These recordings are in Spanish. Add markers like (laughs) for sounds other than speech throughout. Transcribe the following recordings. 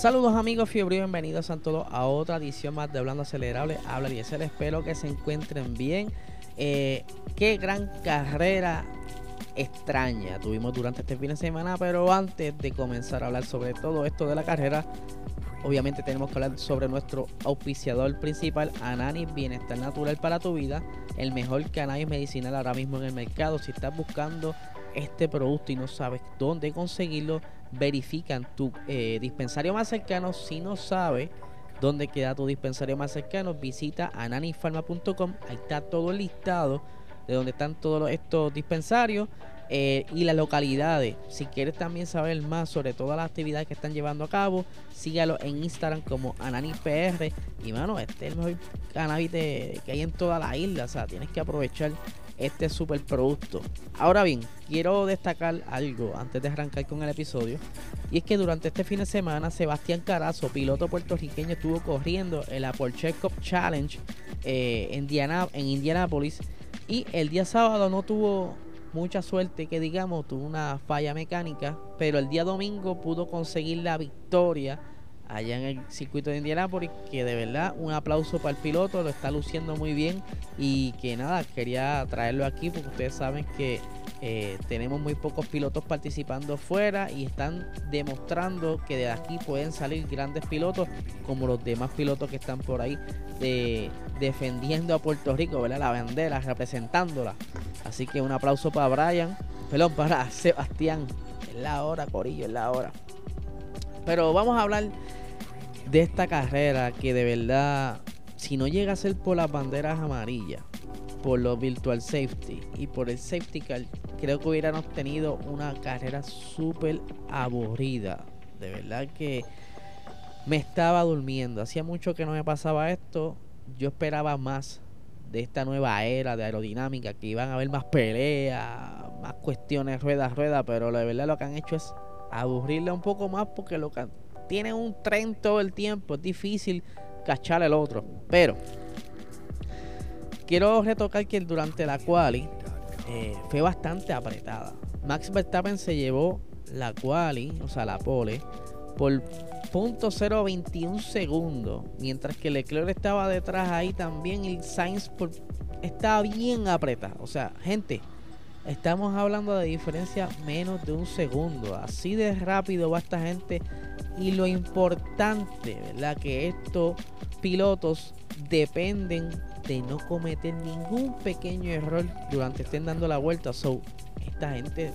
Saludos amigos fiebre bienvenidos a todos a otra edición más de Hablando Acelerable. Habla y espero que se encuentren bien. Eh, qué gran carrera extraña tuvimos durante este fin de semana, pero antes de comenzar a hablar sobre todo esto de la carrera, obviamente tenemos que hablar sobre nuestro auspiciador principal, Ananis Bienestar Natural para tu vida, el mejor cannabis medicinal ahora mismo en el mercado. Si estás buscando este producto y no sabes dónde conseguirlo, verifican tu eh, dispensario más cercano. Si no sabes dónde queda tu dispensario más cercano, visita ananifarma.com. Ahí está todo el listado de donde están todos estos dispensarios eh, y las localidades. Si quieres también saber más sobre todas las actividades que están llevando a cabo, sígalo en Instagram como AnaniPR. Y mano, este es el mejor cannabis que hay en toda la isla. O sea, tienes que aprovechar este super producto. Ahora bien, quiero destacar algo antes de arrancar con el episodio. Y es que durante este fin de semana, Sebastián Carazo, piloto puertorriqueño, estuvo corriendo el Porsche Cup Challenge eh, en, en Indianapolis. Y el día sábado no tuvo mucha suerte, que digamos, tuvo una falla mecánica. Pero el día domingo pudo conseguir la victoria allá en el circuito de Indianápolis, que de verdad un aplauso para el piloto, lo está luciendo muy bien y que nada, quería traerlo aquí porque ustedes saben que eh, tenemos muy pocos pilotos participando fuera y están demostrando que de aquí pueden salir grandes pilotos como los demás pilotos que están por ahí de, defendiendo a Puerto Rico, ¿verdad? La bandera, representándola. Así que un aplauso para Brian, perdón, para (laughs) Sebastián. Es la hora, Corillo, es la hora. Pero vamos a hablar de esta carrera que de verdad, si no llega a ser por las banderas amarillas, por los virtual safety y por el safety car, creo que hubiéramos tenido una carrera súper aburrida. De verdad que me estaba durmiendo. Hacía mucho que no me pasaba esto. Yo esperaba más de esta nueva era de aerodinámica, que iban a haber más peleas, más cuestiones rueda a rueda, pero la verdad lo que han hecho es aburrirle un poco más porque lo que tiene un tren todo el tiempo, es difícil cachar el otro. Pero quiero retocar que durante la quali eh, fue bastante apretada. Max Verstappen se llevó la quali, o sea, la pole, por .021 segundos, mientras que Leclerc estaba detrás ahí también y Sainz por, estaba bien apretada. O sea, gente, estamos hablando de diferencia menos de un segundo. Así de rápido va esta gente y lo importante, ¿verdad? Que estos pilotos dependen de no cometer ningún pequeño error durante estén dando la vuelta. So, esta gente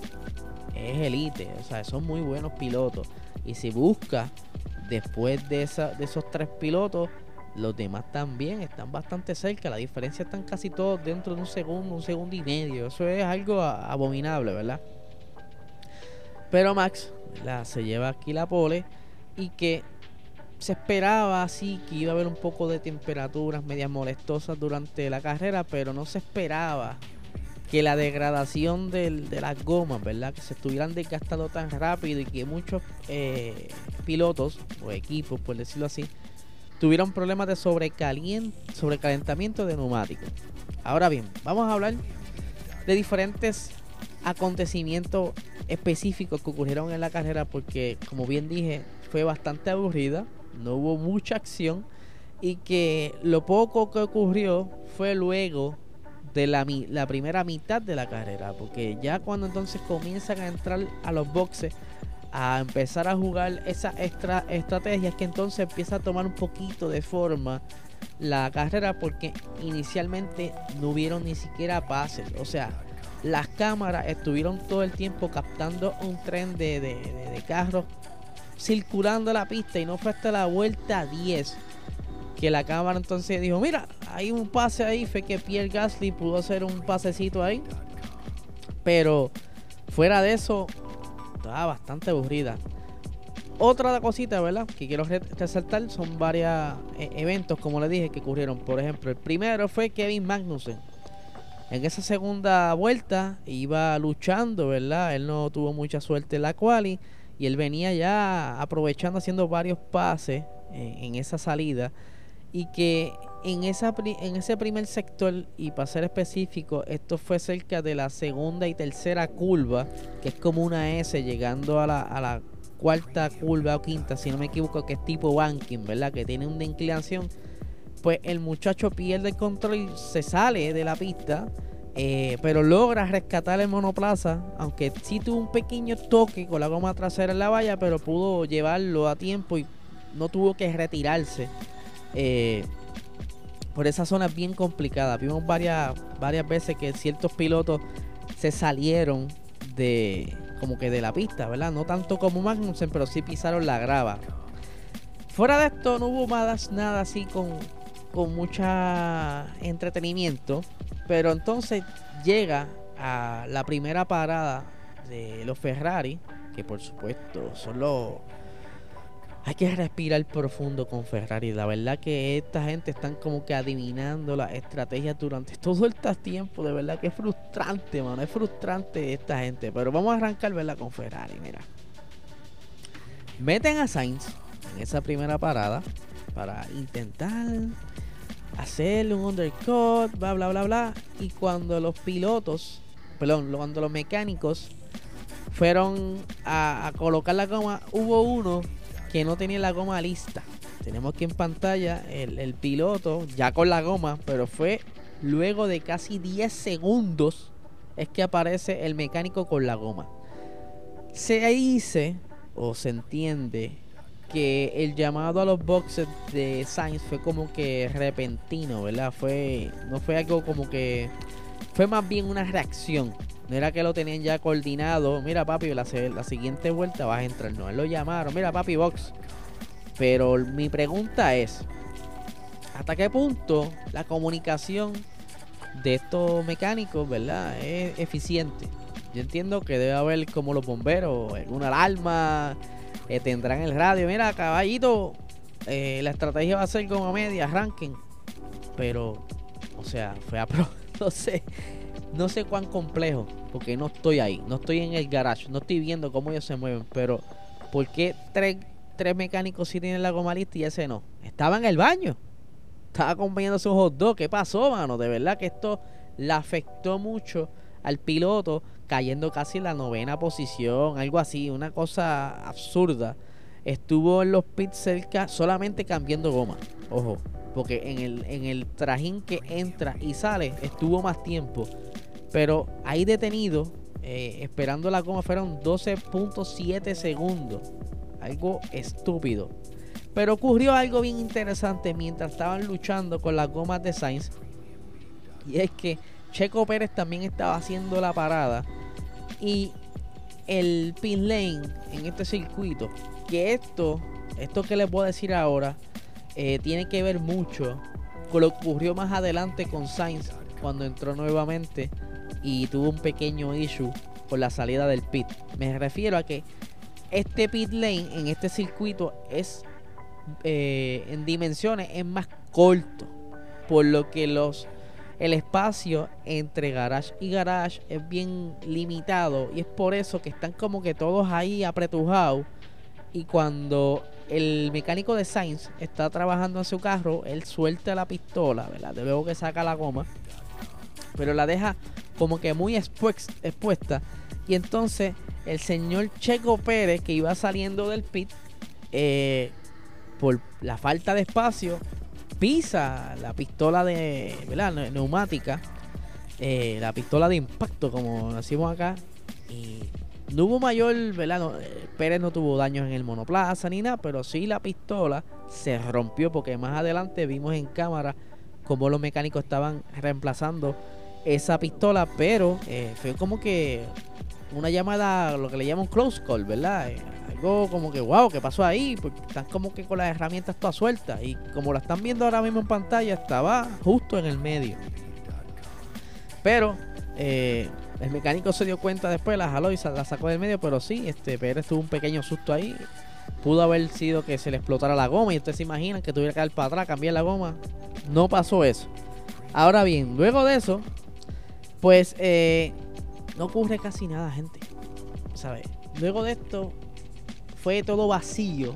es elite, o sea, son muy buenos pilotos. Y si busca después de, esa, de esos tres pilotos, los demás también están bastante cerca. La diferencia están casi todos dentro de un segundo, un segundo y medio. Eso es algo abominable, ¿verdad? Pero Max se lleva aquí la pole y que se esperaba así que iba a haber un poco de temperaturas medias molestosas durante la carrera, pero no se esperaba que la degradación de las gomas, ¿verdad? Que se estuvieran desgastando tan rápido y que muchos eh, pilotos o equipos, por decirlo así, tuvieron problemas de sobrecalentamiento de neumáticos. Ahora bien, vamos a hablar de diferentes acontecimientos específicos que ocurrieron en la carrera porque, como bien dije, fue bastante aburrida, no hubo mucha acción y que lo poco que ocurrió fue luego de la, la primera mitad de la carrera, porque ya cuando entonces comienzan a entrar a los boxes, a empezar a jugar esa extra estrategia, es que entonces empieza a tomar un poquito de forma la carrera, porque inicialmente no hubieron ni siquiera pases, o sea, las cámaras estuvieron todo el tiempo captando un tren de, de, carros circulando la pista y no fue hasta la vuelta 10 que la cámara entonces dijo, mira, hay un pase ahí, fue que Pierre Gasly pudo hacer un pasecito ahí. Pero fuera de eso, estaba bastante aburrida. otra cosita, ¿verdad? Que quiero resaltar son varios eh, eventos, como les dije, que ocurrieron. Por ejemplo, el primero fue Kevin Magnussen. En esa segunda vuelta iba luchando, ¿verdad? Él no tuvo mucha suerte en la quali y él venía ya aprovechando haciendo varios pases eh, en esa salida y que en, esa, en ese primer sector, y para ser específico, esto fue cerca de la segunda y tercera curva, que es como una S llegando a la, a la cuarta curva o quinta, si no me equivoco, que es tipo banking, ¿verdad? Que tiene una inclinación. Pues el muchacho pierde el control se sale de la pista. Eh, pero logra rescatar el monoplaza, aunque sí tuvo un pequeño toque con la goma trasera en la valla, pero pudo llevarlo a tiempo y no tuvo que retirarse. Eh, por esa zona bien complicada. Vimos varias, varias veces que ciertos pilotos se salieron de como que de la pista, ¿verdad? No tanto como Magnussen, pero sí pisaron la grava. Fuera de esto no hubo más nada así con, con mucha entretenimiento. Pero entonces llega a la primera parada de los Ferrari, que por supuesto son los hay que respirar profundo con Ferrari. La verdad que esta gente están como que adivinando las estrategias durante (laughs) todo este tiempo. De verdad que es frustrante, mano. Es frustrante esta gente. Pero vamos a arrancar, ¿verdad? Con Ferrari, mira. Meten a Sainz en esa primera parada para intentar hacerle un undercut, bla, bla, bla, bla. Y cuando los pilotos, perdón, cuando los mecánicos fueron a, colocar la goma, hubo uno que no tenía la goma lista. Tenemos aquí en pantalla el, piloto ya con la goma, pero fue luego de casi 10 segundos es que aparece el mecánico con la goma. Se dice o se entiende que el llamado a los boxes de Sainz fue como que repentino, ¿verdad? Fue no fue algo como que fue más bien una reacción. No era que lo tenían ya coordinado. Mira, papi, la, la siguiente vuelta vas a entrar. No, él lo llamaron. Mira, papi, box. Pero mi pregunta es: ¿hasta qué punto la comunicación de estos mecánicos, verdad, es eficiente? Yo entiendo que debe haber como los bomberos, alguna alarma, eh, tendrán el radio. Mira, caballito, eh, la estrategia va a ser como media, arranquen. Pero, o sea, fue a (laughs) pro, no sé. No sé cuán complejo, porque no estoy ahí, no estoy en el garage, no estoy viendo cómo ellos se mueven, pero ¿por qué tres, mecánicos sí tienen la goma lista y ese no? Estaba en el baño, estaba acompañando sus hot ¿qué pasó, mano? De verdad que esto le afectó mucho al piloto, cayendo casi en la novena posición, algo así, una cosa absurda. Estuvo en los pits cerca solamente cambiando goma, ojo, porque en el, en el trajín que entra y sale estuvo más tiempo pero ahí detenido, eh, esperando la goma, fueron 12.7 segundos. Algo estúpido. Pero ocurrió algo bien interesante mientras estaban luchando con las gomas de Sainz. Y es que Checo Pérez también estaba haciendo la parada. Y el pit lane en este circuito. Que esto, esto que les puedo decir ahora, eh, tiene que ver mucho con lo que ocurrió más adelante con Sainz cuando entró nuevamente y tuvo un pequeño issue por la salida del pit. Me refiero a que este pit lane en este circuito es eh, en dimensiones es más corto, por lo que los el espacio entre garage y garage es bien limitado y es por eso que están como que todos ahí apretujados y cuando el mecánico de Sainz está trabajando en su carro, él suelta la pistola, ¿verdad? De luego que saca la goma, pero la deja como que muy expuesta. Y entonces el señor Checo Pérez, que iba saliendo del pit, eh, por la falta de espacio, pisa la pistola de ¿verdad? neumática, eh, la pistola de impacto, como decimos acá. Y no hubo mayor, ¿verdad? Eh, Pérez no tuvo daños en el monoplaza ni nada, pero sí la pistola se rompió porque más adelante vimos en cámara cómo los mecánicos estaban reemplazando esa pistola, pero eh, fue como que una llamada, lo que le llaman close call, ¿verdad? Algo como que, wow, ¿qué pasó ahí? Porque están como que con las herramientas todas sueltas. Y como la están viendo ahora mismo en pantalla, estaba justo en el medio. Pero eh, el mecánico se dio cuenta después, la jaló y la sacó del medio. Pero sí, este Pérez tuvo un pequeño susto ahí. pudo haber sido que se le explotara la goma y ustedes se imaginan que tuviera que dar para atrás, cambiar la goma. No pasó eso. Ahora bien, luego de eso, pues eh, no ocurre casi nada, gente. ¿Sabes? Luego de esto, fue todo vacío.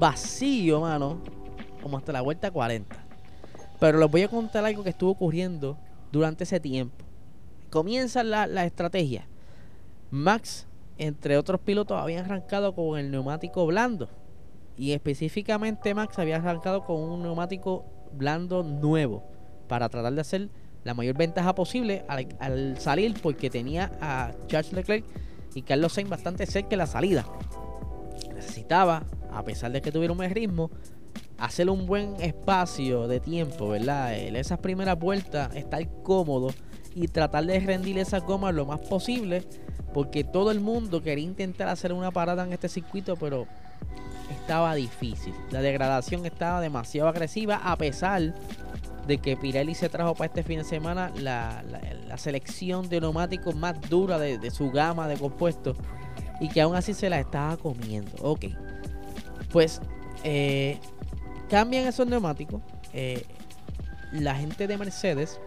Vacío, mano. Como hasta la vuelta 40. Pero les voy a contar algo que estuvo ocurriendo durante ese tiempo. Comienza la, la estrategia. Max, entre otros pilotos, habían arrancado con el neumático blando. Y específicamente Max había arrancado con un neumático blando nuevo. Para tratar de hacer la mayor ventaja posible al, salir. Porque tenía a Charles Leclerc y Carlos Sainz bastante cerca de la salida. Necesitaba, a pesar de que tuviera un buen ritmo, hacer un buen espacio de tiempo, ¿verdad? En esas primeras vueltas, estar cómodo y tratar de rendir esas gomas lo más posible, porque todo el mundo quería intentar hacer una parada en este circuito, pero estaba difícil. La degradación estaba demasiado agresiva, a pesar de que Pirelli se trajo para este fin de semana la, selección de neumáticos más dura de, su gama de compuestos y que aún así se la estaba comiendo. Ok, pues eh, cambian esos neumáticos. Eh, la gente de Mercedes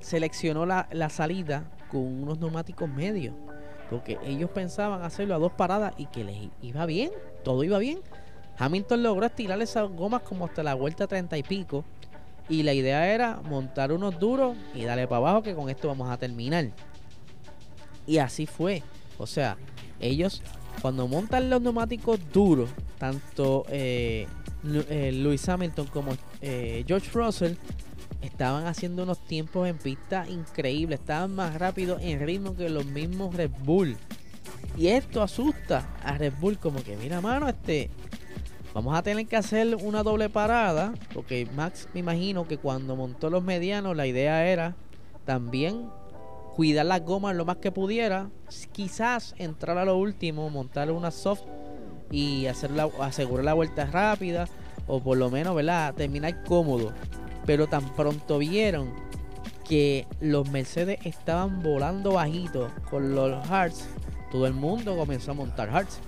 seleccionó la, salida con unos neumáticos medios. Porque ellos pensaban hacerlo a dos paradas y que les iba bien. Todo iba bien. Hamilton logró estirar esas gomas como hasta la vuelta 30 y pico. Y la idea era montar unos duros y darle para abajo que con esto vamos a terminar. Y así fue. O sea, ellos cuando montan los neumáticos duros, tanto eh, eh, Lewis Hamilton como eh, George Russell estaban haciendo unos tiempos en pista increíbles, estaban más rápidos en ritmo que los mismos Red Bull. Y esto asusta a Red Bull como que, mira mano, este, vamos a tener que hacer una doble parada, porque Max me imagino que cuando montó los medianos la idea era también cuidar las gomas lo más que pudiera, quizás entrar a lo último, montar una soft y hacer asegurar la vuelta rápida o por lo menos, ¿verdad? Terminar cómodo. Pero tan pronto vieron que los Mercedes estaban volando bajito con los Hearts, todo el mundo comenzó a montar Hearts.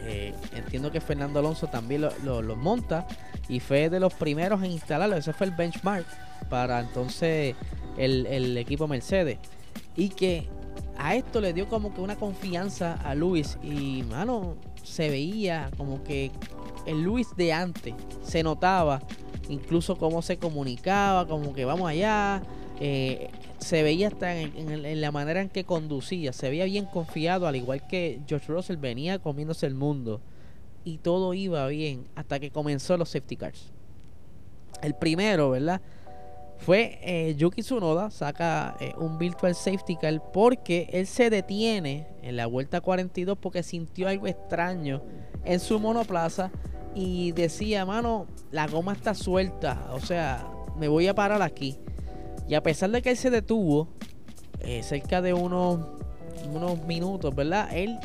Eh, entiendo que Fernando Alonso también los lo, monta y fue de los primeros en instalarlo. Ese fue el benchmark para entonces el, el equipo Mercedes. Y que a esto le dio como que una confianza a Luis. Y mano, se veía como que el Luis de antes se notaba incluso cómo se comunicaba, como que vamos allá. Eh, se veía hasta en, la manera en que conducía, se veía bien confiado, al igual que George Russell venía comiéndose el mundo. Y todo iba bien hasta que comenzó los safety cars. El primero, ¿verdad? Fue eh, Yuki Tsunoda, saca eh, un virtual safety car porque él se detiene en la vuelta 42 porque sintió algo extraño en su monoplaza y decía, mano, la goma está suelta, o sea, me voy a parar aquí. Y a pesar de que él se detuvo, eh, cerca de unos, unos minutos, ¿verdad? Él,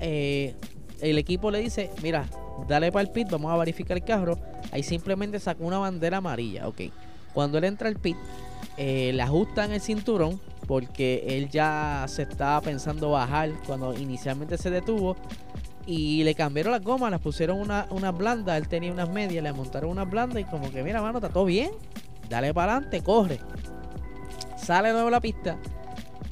el equipo le dice, mira, dale para el pit, vamos a verificar el carro. Ahí simplemente sacó una bandera amarilla, ok. Cuando él entra al pit, eh, le ajustan el cinturón porque él ya se estaba pensando bajar cuando inicialmente se detuvo y le cambiaron las gomas, las pusieron una, una blanda, él tenía unas medias, le montaron unas blandas y como que mira mano, está todo bien, dale para adelante, corre. Sale de nuevo la pista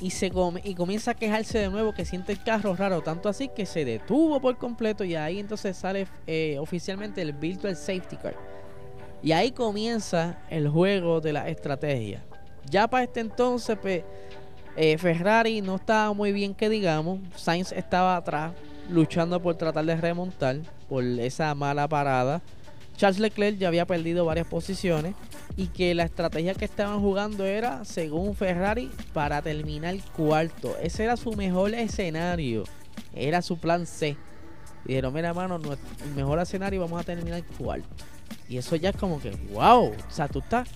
y se come, y comienza a quejarse de nuevo que siente el carro raro, tanto así que se detuvo por completo y ahí entonces sale eh, oficialmente el Virtual Safety Car. Y ahí comienza el juego de la estrategia. Ya para este entonces, eh, Ferrari no estaba muy bien que digamos. Sainz estaba atrás, luchando por tratar de remontar por esa mala parada. Charles Leclerc ya había perdido varias posiciones y que la estrategia que estaban jugando era, según Ferrari, para terminar cuarto. Ese era su mejor escenario. Era su plan C. Dijeron, mira, hermano, el mejor escenario vamos a terminar cuarto. Y eso ya es como que, wow. O sea, tú estás,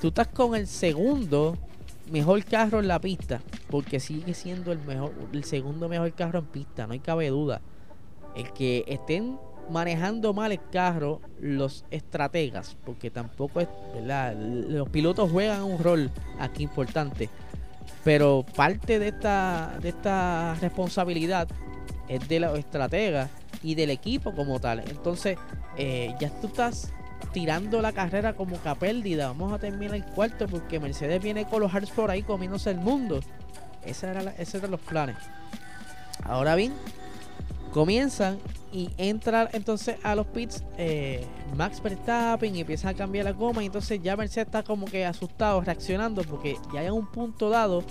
tú estás con el segundo mejor carro en la pista. Porque sigue siendo el mejor, el segundo mejor carro en pista, no hay cabe duda. El que estén manejando mal el carro los estrategas, porque tampoco es, ¿verdad? Los pilotos juegan un rol aquí importante. Pero parte de esta, de esta responsabilidad es de los estrategas y del equipo como tal. Entonces, eh, ya tú estás tirando la carrera como que a pérdida. Vamos a terminar el cuarto porque Mercedes viene con los Hearts por ahí comiéndose el mundo. Ese era esos eran los planes. Ahora bien, comienzan y entra entonces a los pits eh, Max Verstappen y empieza a cambiar la goma y entonces ya Mercedes está como que asustado, reaccionando porque ya hay un punto dado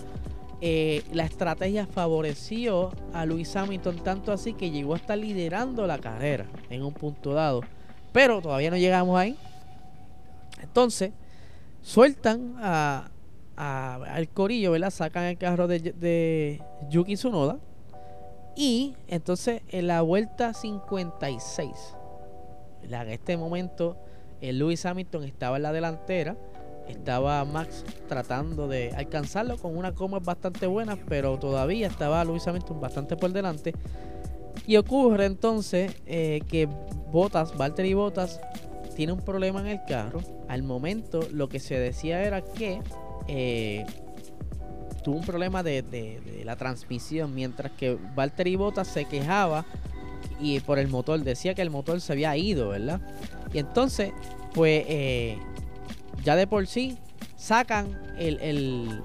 eh, la estrategia favoreció a Luis Hamilton tanto así que llegó a estar liderando la carrera en un punto dado. Pero todavía no llegamos ahí. Entonces, sueltan al corillo, ¿verdad? Sacan el carro de, de Yuki Tsunoda. Y entonces en la vuelta 56, en este momento, el Lewis Hamilton estaba en la delantera estaba Max tratando de alcanzarlo con una coma bastante buena, pero todavía estaba Luis Hamilton bastante por delante. Y ocurre entonces eh, que Botas, Valtteri Botas, tiene un problema en el carro. Al momento lo que se decía era que eh, tuvo un problema de, la transmisión, mientras que Valtteri Botas se quejaba y por el motor, decía que el motor se había ido, ¿verdad? Y entonces, pues... Eh, ya de por sí sacan el, el,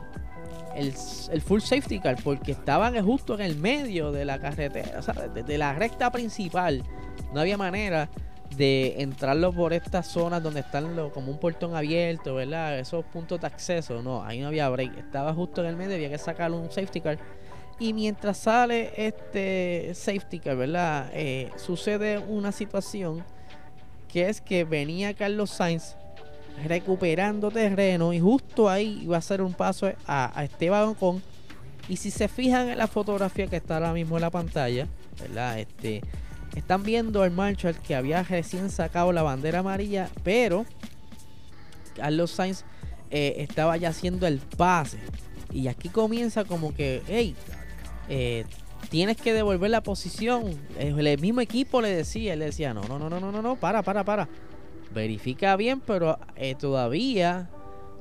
el, full safety car porque estaban justo en el medio de la carretera, o sea, de, la recta principal. No había manera de entrarlo por estas zonas donde están como un portón abierto, ¿verdad? Esos puntos de acceso. No, ahí no había break. Estaba justo en el medio, había que sacar un safety car. Y mientras sale este safety car, ¿verdad? Eh, sucede una situación que es que venía Carlos Sainz recuperando terreno y justo ahí iba a hacer un paso a, Esteban Ocon. Y si se fijan en la fotografía que está ahora mismo en la pantalla, ¿verdad? Este, están viendo el Marshall que había recién sacado la bandera amarilla, pero Carlos Sainz eh, estaba ya haciendo el pase. Y aquí comienza como que, hey, eh, tienes que devolver la posición. El mismo equipo le decía, él decía, no, no, no, no, no, no, para, para, para verifica bien, pero eh, todavía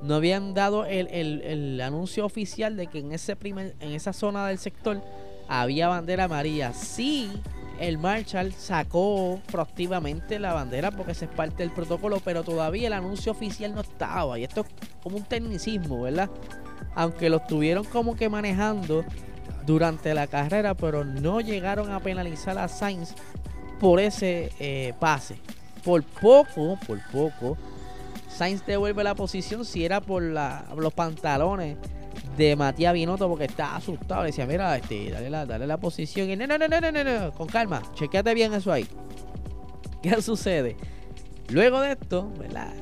no habían dado el, anuncio oficial de que en ese primer, en esa zona del sector había bandera amarilla. Sí, el Marshall sacó proactivamente la bandera porque ese es parte del protocolo, pero todavía el anuncio oficial no estaba. Y esto es como un tecnicismo, ¿verdad? Aunque lo estuvieron como que manejando durante la carrera, pero no llegaron a penalizar a Sainz por ese eh, pase por poco, por poco, Sainz devuelve la posición si era por los pantalones de Matías Binotto porque está asustado. Le decía, mira, este, dale la, dale la posición. Y no, no, no, no, no, con calma, chequeate bien eso ahí. (laughs) ¿Qué sucede? Luego de esto, ¿verdad?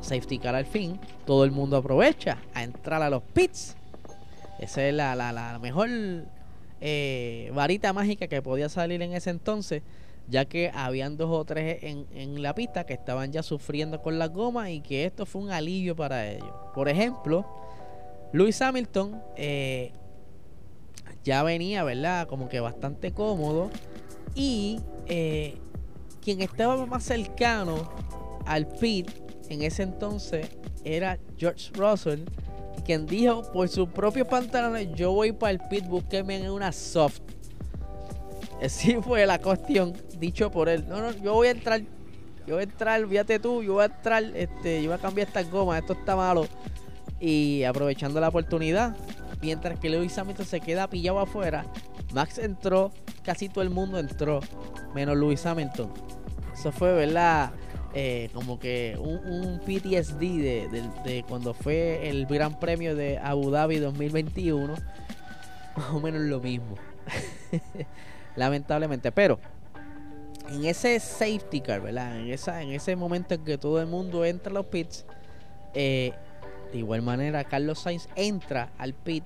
Safety car al fin, todo el mundo aprovecha a entrar a los pits. Esa es la, la, la mejor eh, varita mágica que podía salir en ese entonces ya que habían dos o tres en, la pista que estaban ya sufriendo con las gomas y que esto fue un alivio para ellos. Por ejemplo, Luis Hamilton eh, ya venía, ¿verdad? Como que bastante cómodo y eh, quien estaba más cercano al pit en ese entonces era George Russell, quien dijo por sus propios pantalones, yo voy para el pit, búsqueme en una soft. Así fue la cuestión, dicho por él. No, no, yo voy a entrar, yo voy a entrar, fíjate tú, yo voy a entrar, este, yo voy a cambiar estas gomas, esto está malo. Y aprovechando la oportunidad, mientras que Lewis Hamilton se queda pillado afuera, Max entró, casi todo el mundo entró, menos Lewis Hamilton. Eso fue, ¿verdad? Eh, como que un, PTSD de, de, cuando fue el Gran Premio de Abu Dhabi 2021. (laughs) Más o menos lo mismo. (laughs) lamentablemente. Pero en ese safety car, ¿verdad? En, esa, en ese momento en que todo el mundo entra a los pits, eh, de igual manera Carlos Sainz entra al pit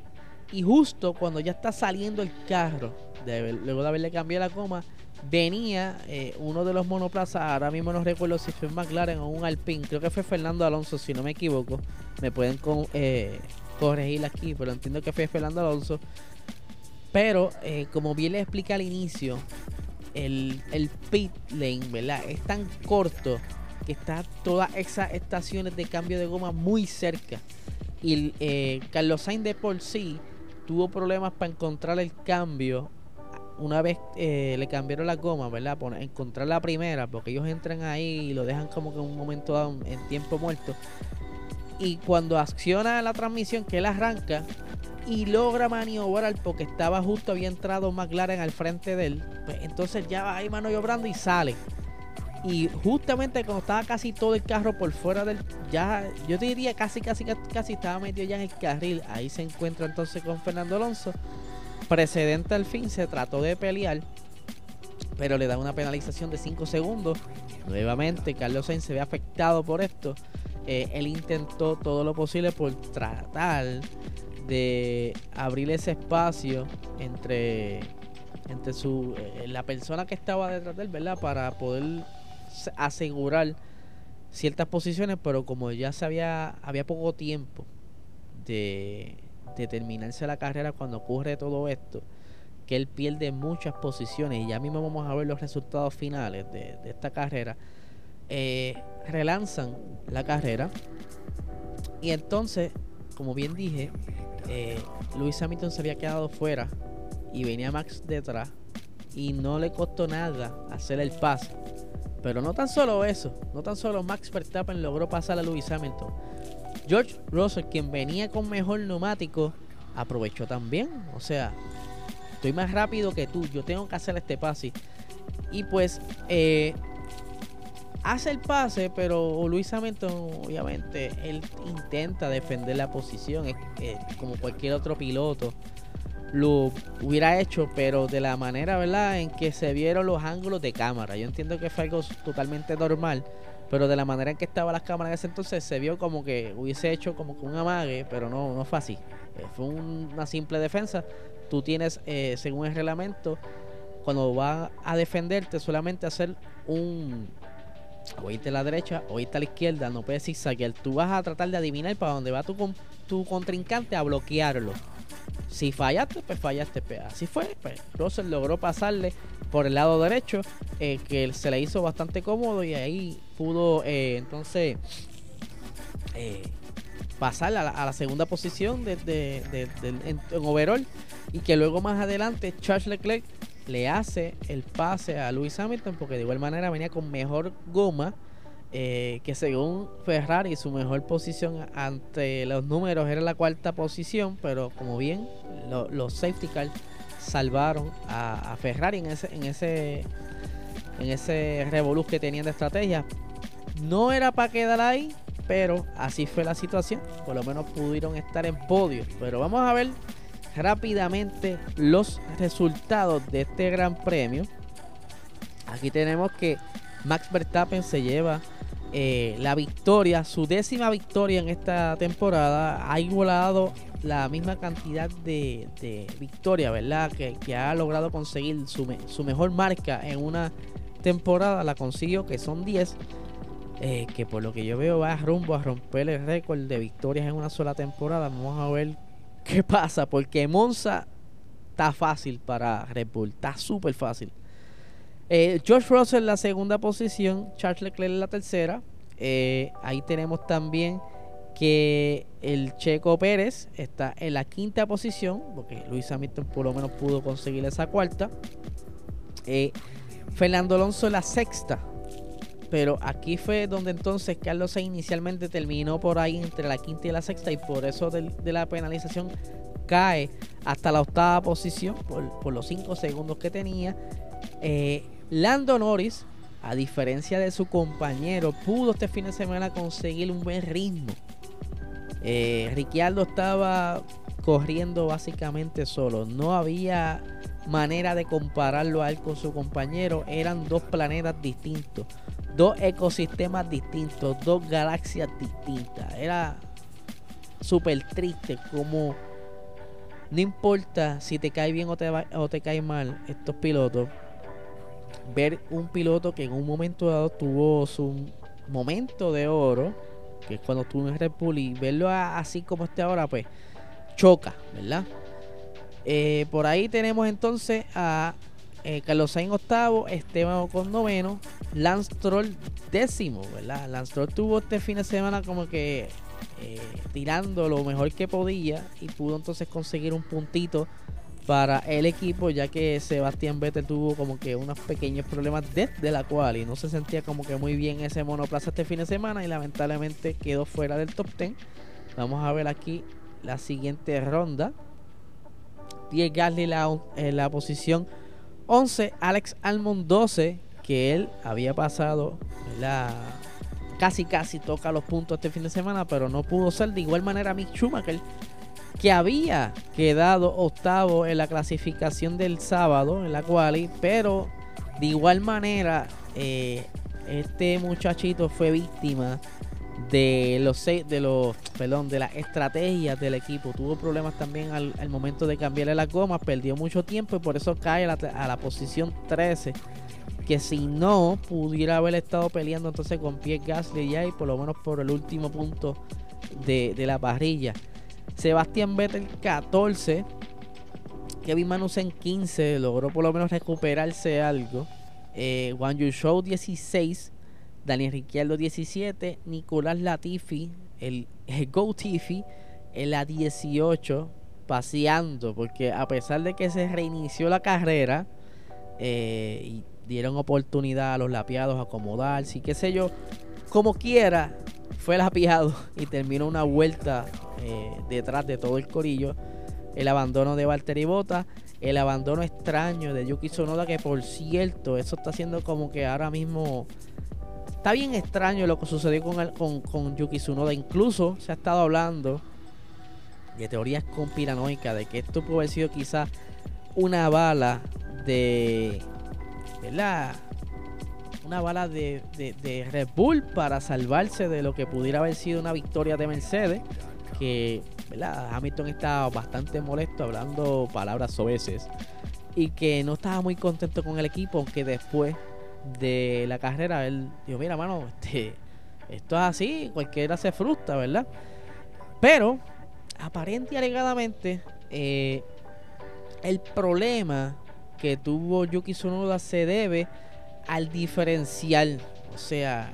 y justo cuando ya está saliendo el carro, luego de haberle cambiado la coma, venía eh, uno de los monoplazas, ahora mismo no recuerdo si fue McLaren o un Alpine, creo que fue Fernando Alonso, si no me equivoco, me pueden eh, corregir aquí, pero entiendo que fue Fernando Alonso, pero, como bien le explica al inicio, el, el pit lane, ¿verdad? Es tan corto que está todas esas estaciones de cambio de goma muy cerca. Y eh, Carlos Sainz de por sí tuvo problemas para encontrar el cambio una vez eh, le cambiaron la goma, ¿verdad? encontrar la primera, porque ellos entran ahí y lo dejan como que un momento dado en tiempo muerto. Y cuando acciona la transmisión, que él arranca y logra maniobrar porque estaba justo, había entrado McLaren al frente de él, pues entonces ya va ahí maniobrando y sale. Y justamente cuando estaba casi todo el carro por fuera del. Ya, yo te diría casi, casi, casi estaba metido ya en el carril. Ahí se encuentra entonces con Fernando Alonso. Precedente al fin, se trató de pelear. Pero le da una penalización de 5 segundos. Nuevamente, Carlos Sainz se ve afectado por esto. Eh, él intentó todo lo posible por tratar de abrir ese espacio entre entre su eh, la persona que estaba detrás de él, ¿verdad? Para poder asegurar ciertas posiciones, pero como ya se había, había poco tiempo de, terminarse la carrera cuando ocurre todo esto, que él pierde muchas posiciones y ya mismo vamos a ver los resultados finales de, esta carrera, eh, relanzan la carrera y entonces, como bien dije, eh, Luis Hamilton se había quedado fuera y venía Max detrás y no le costó nada hacer el paso pero no tan solo eso, no tan solo Max Verstappen logró pasar a Lewis Hamilton. George Russell, quien venía con mejor neumático, aprovechó también. O sea, estoy más rápido que tú, yo tengo que hacer este pase. Y pues eh, hace el pase, pero Lewis Hamilton, obviamente, él intenta defender la posición, como cualquier otro piloto lo hubiera hecho, pero de la manera, ¿verdad?, en que se vieron los ángulos de cámara. Yo entiendo que fue algo totalmente normal, pero de la manera en que estaban las cámaras en ese entonces se vio como que hubiese hecho como que un amague, pero no, no fue así. Eh, fue una simple defensa. Tú tienes, eh, según el reglamento, cuando vas a defenderte, solamente hacer un. O irte a la derecha o irte a la izquierda, no puedes zigzaguear. Tú vas a tratar de adivinar para dónde va tu, tu contrincante a bloquearlo. Si fallaste, pues fallaste. Pues así fue. Pues Russell logró pasarle por el lado derecho, eh, que se le hizo bastante cómodo y ahí pudo eh, entonces eh, pasar a la, segunda posición de, en, overall y que luego más adelante Charles Leclerc le hace el pase a Lewis Hamilton porque de igual manera venía con mejor goma eh, que según Ferrari su mejor posición ante los números era la cuarta posición, pero como bien los safety cars salvaron a, Ferrari en ese en ese en ese revoluz que tenían de estrategia. No era para quedar ahí, pero así fue la situación. Por lo menos pudieron estar en podio. Pero vamos a ver rápidamente los resultados de este gran premio. Aquí tenemos que Max Verstappen se lleva eh, la victoria, su décima victoria en esta temporada. Ha igualado la misma cantidad de, de victorias, ¿verdad? Que, ha logrado conseguir su, mejor marca en una temporada. La consiguió, que son 10. Eh, que por lo que yo veo va rumbo a romper el récord de victorias en una sola temporada. Vamos a ver qué pasa, porque Monza está fácil para Red Bull, está súper fácil. Eh, George Russell en la segunda posición, Charles Leclerc en la tercera. Eh, ahí tenemos también que el Checo Pérez está en la quinta posición, porque Luis Hamilton por lo menos pudo conseguir esa cuarta. Eh, Fernando Alonso en la sexta. Pero aquí fue donde entonces Carlos Sainz inicialmente terminó por ahí entre la quinta y la sexta y por eso de, la penalización cae hasta la octava posición por, los cinco segundos que tenía. Eh, Lando Norris, a diferencia de su compañero, pudo este fin de semana conseguir un buen ritmo. Eh, Ricciardo estaba corriendo básicamente solo. No había manera de compararlo a él con su compañero. Eran dos planetas distintos, dos ecosistemas distintos, dos galaxias distintas. Era súper triste como no importa si te cae bien o te, o cae mal estos pilotos ver un piloto que en un momento dado tuvo su momento de oro, que es cuando estuvo en Red y verlo así como este ahora, pues choca, ¿verdad? Eh, por ahí tenemos entonces a eh, Carlos Sainz octavo, Esteban con noveno, Lance Troll décimo, ¿verdad? Lance Troll tuvo este fin de semana como que eh, tirando lo mejor que podía y pudo entonces conseguir un puntito para el equipo, ya que Sebastián Vettel tuvo como que unos pequeños problemas desde la cual y no se sentía como que muy bien ese monoplaza este fin de semana y lamentablemente quedó fuera del top 10. Vamos a ver aquí la siguiente ronda. Pierre Gasly la, en la posición 11, Alex Almond 12, que él había pasado la casi casi toca los puntos este fin de semana, pero no pudo ser. De igual manera Mick Schumacher que había quedado octavo en la clasificación del sábado, en la quali, pero de igual manera eh, este muchachito fue víctima de los de los perdón de las estrategias del equipo tuvo problemas también al, momento de cambiarle la goma perdió mucho tiempo y por eso cae a la, posición 13 que si no pudiera haber estado peleando entonces con Pierre Gasly ya por lo menos por el último punto de, de la parrilla Sebastián Vettel 14. Kevin Manusen 15. Logró por lo menos recuperarse algo. Eh, Yu Show 16. Daniel Ricciardo 17. Nicolás Latifi. El, Go Tifi. En la 18. Paseando. Porque a pesar de que se reinició la carrera. Eh, y dieron oportunidad a los lapiados a acomodarse y qué sé yo. Como quiera, fue lapiado (laughs) y terminó una vuelta eh, detrás de todo el corillo. El abandono de Valtteri Bota, el abandono extraño de Yuki Tsunoda, que por cierto, eso está haciendo como que ahora mismo está bien extraño lo que sucedió con, el, con, con Yuki Tsunoda. Incluso se ha estado hablando de teorías conspiranoicas de que esto puede haber sido quizás una bala de. ¿Verdad? Una bala de, de, Red Bull para salvarse de lo que pudiera haber sido una victoria de Mercedes que Hamilton estaba bastante molesto hablando palabras soeces y que no estaba muy contento con el equipo, aunque después de la carrera él dijo, mira, mano, este, esto es así, cualquiera se frustra, ¿verdad? Pero, aparente y alegadamente, eh, el problema que tuvo Yuki Tsunoda se debe al diferencial. O sea,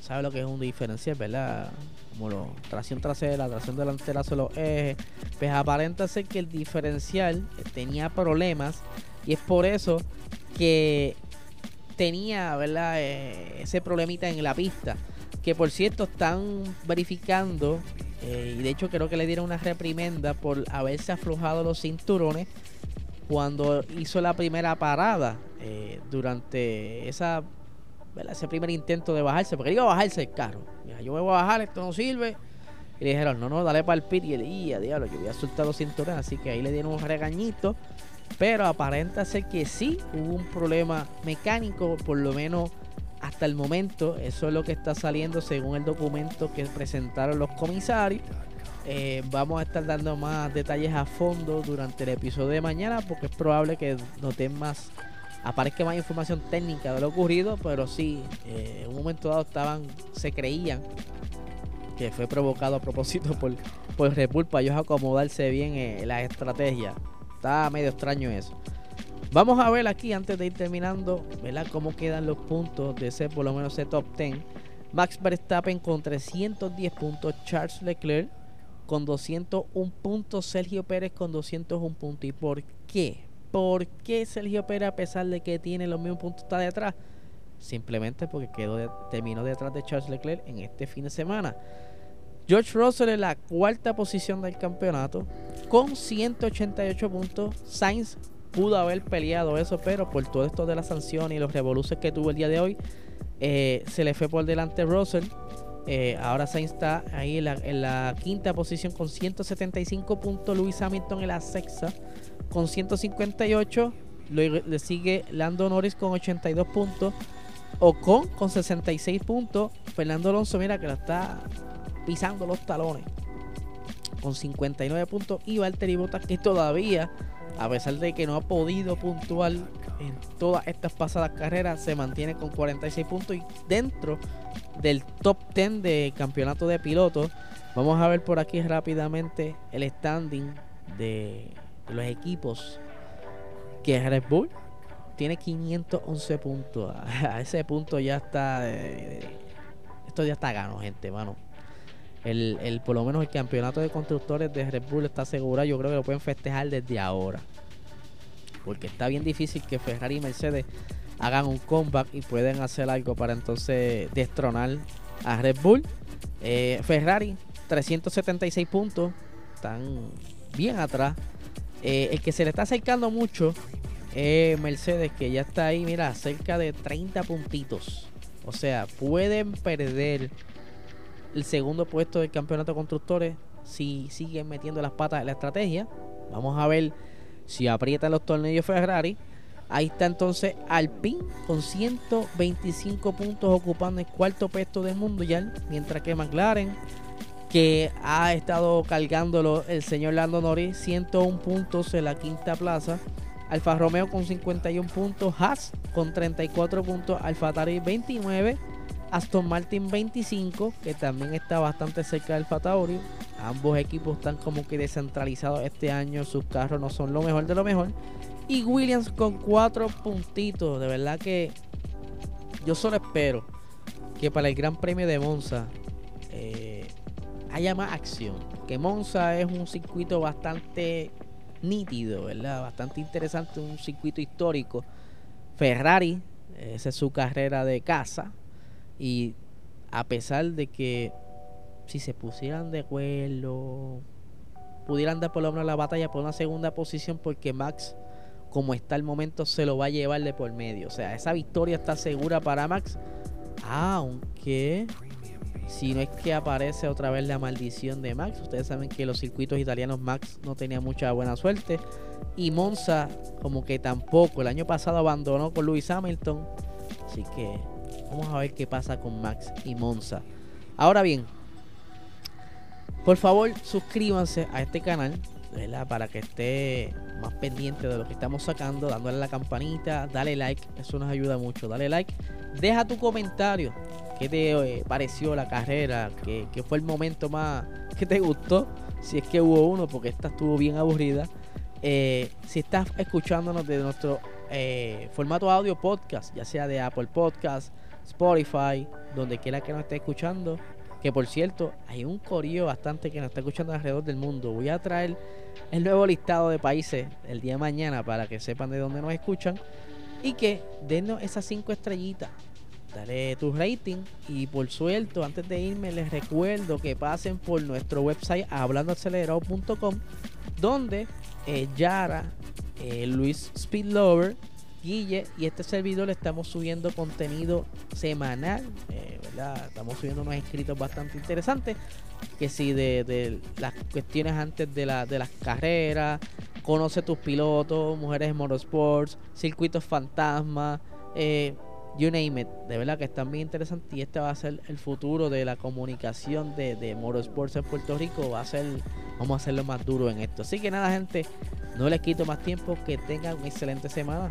sabe lo que es un diferencial, ¿verdad? como la tracción trasera, tracción delantera solo ejes, pues aparenta ser que el diferencial tenía problemas y es por eso que tenía ¿verdad? Eh, ese problemita en la pista. Que por cierto están verificando eh, y de hecho creo que le dieron una reprimenda por haberse aflojado los cinturones cuando hizo la primera parada eh, durante esa ese primer intento de bajarse, porque iba a bajarse el carro. Mira, yo me voy a bajar, esto no sirve. Y le dijeron, no, no, dale para el pit. Y él, y diablo, yo voy a soltar los cinturones. Así que ahí le dieron un regañito. Pero aparenta ser que sí hubo un problema mecánico, por lo menos hasta el momento. Eso es lo que está saliendo según el documento que presentaron los comisarios. Eh, vamos a estar dando más detalles a fondo durante el episodio de mañana porque es probable que noten más aparezca más información técnica de lo ocurrido, pero sí, eh, en un momento dado estaban, se creían que fue provocado a propósito por, por Red Bull para ellos acomodarse bien en la estrategia. Está medio extraño eso. Vamos a ver aquí, antes de ir terminando, ¿verdad? Cómo quedan los puntos de ese, por lo menos ese top 10. Max Verstappen con 310 puntos, Charles Leclerc con 201 puntos, Sergio Pérez con 201 puntos. ¿Y por qué? ¿Por qué Sergio Pérez, a pesar de que tiene los mismos puntos, está detrás? Simplemente porque quedó terminó detrás de Charles Leclerc en este fin de semana. George Russell en la cuarta posición del campeonato con 188 puntos. Sainz pudo haber peleado eso, pero por todo esto de la sanción y los revoluciones que tuvo el día de hoy, eh, se le fue por delante Russell. Eh, ahora Sainz está ahí en la, quinta posición con 175 puntos. Luis Hamilton en la sexta con 158. Le, sigue Lando Norris con 82 puntos. Ocon con 66 puntos. Fernando Alonso, mira que la está pisando los talones. Con 59 puntos. Y Valtteri Bottas que todavía, a pesar de que no ha podido puntuar en todas estas pasadas carreras, se mantiene con 46 puntos. Y dentro del top 10 de campeonato de pilotos. Vamos a ver por aquí rápidamente el standing de los equipos que Red Bull tiene 511 puntos. (laughs) A ese punto ya está. Eh, esto ya está gano, gente, mano. El, por lo menos el campeonato de constructores de Red Bull está asegurado. Yo creo que lo pueden festejar desde ahora. porque está bien difícil que Ferrari y Mercedes hagan un comeback y pueden hacer algo para entonces destronar a Red Bull. Eh, Ferrari, 376 puntos, están bien atrás. Eh, el que se le está acercando mucho es Mercedes, que ya está ahí, mira, cerca de 30 puntitos. O sea, pueden perder el segundo puesto del campeonato de constructores si siguen metiendo las patas en la estrategia. Vamos a ver si aprietan los tornillos Ferrari. Ahí está entonces Alpine con 125 puntos ocupando el cuarto puesto del mundo ya, mientras que McLaren, que ha estado cargándolo el señor Lando Norris, 101 puntos en la quinta plaza. Alfa Romeo con 51 puntos, Haas con 34 puntos, Alfa Tauri 29 Aston Martin 25, que también está bastante cerca del Tauri. Ambos equipos están como que descentralizados este año, sus carros no son lo mejor de lo mejor. Y Williams con 4 puntitos, de verdad que yo solo espero que para el Gran Premio de Monza eh, haya más acción. Que Monza es un circuito bastante nítido, ¿verdad? Bastante interesante, un circuito histórico. Ferrari, esa es su carrera de casa, y a pesar de que si se pusieran de acuerdo, pudieran dar por lo menos la batalla por una segunda posición, porque Max, como está el momento, se lo va a llevar de por medio. O sea, esa victoria está segura para Max, aunque si no es que aparece otra vez la maldición de Max. Ustedes saben que los circuitos italianos Max no tenía mucha buena suerte. Y Monza como que tampoco. El año pasado abandonó con Lewis Hamilton. Así que Vamos a ver qué pasa con Max y Monza. Ahora bien, por favor suscríbanse a este canal para que esté más pendiente de lo que estamos sacando, dándole la campanita, dale like, eso nos ayuda mucho, dale like, deja tu comentario, qué te eh, pareció la carrera, qué, fue el momento más que te gustó, si es que hubo uno, porque esta estuvo bien aburrida. Eh, si estás escuchándonos de nuestro eh, formato audio podcast, ya sea de Apple Podcast, Spotify, donde quiera que nos esté escuchando. Que por cierto, hay un corillo bastante que nos está escuchando alrededor del mundo. Voy a traer el nuevo listado de países el día de mañana para que sepan de dónde nos escuchan. Y que denos esas cinco estrellitas. Dale tu rating. Y por suelto, antes de irme, les recuerdo que pasen por nuestro website hablandoacelerado.com. Donde eh, Yara, eh, Luis Speedlover Guille y este servidor le estamos subiendo contenido semanal, eh, ¿verdad? Estamos subiendo unos escritos bastante interesantes, que si de, las cuestiones antes de, la, de las carreras, conoce tus pilotos, mujeres en motorsports, circuitos fantasmas, eh, you name it, de verdad que están bien interesantes y este va a ser el futuro de la comunicación de, de motorsports en Puerto Rico, va a ser, vamos a hacerlo más duro en esto. Así que nada gente, no les quito más tiempo, que tengan una excelente semana.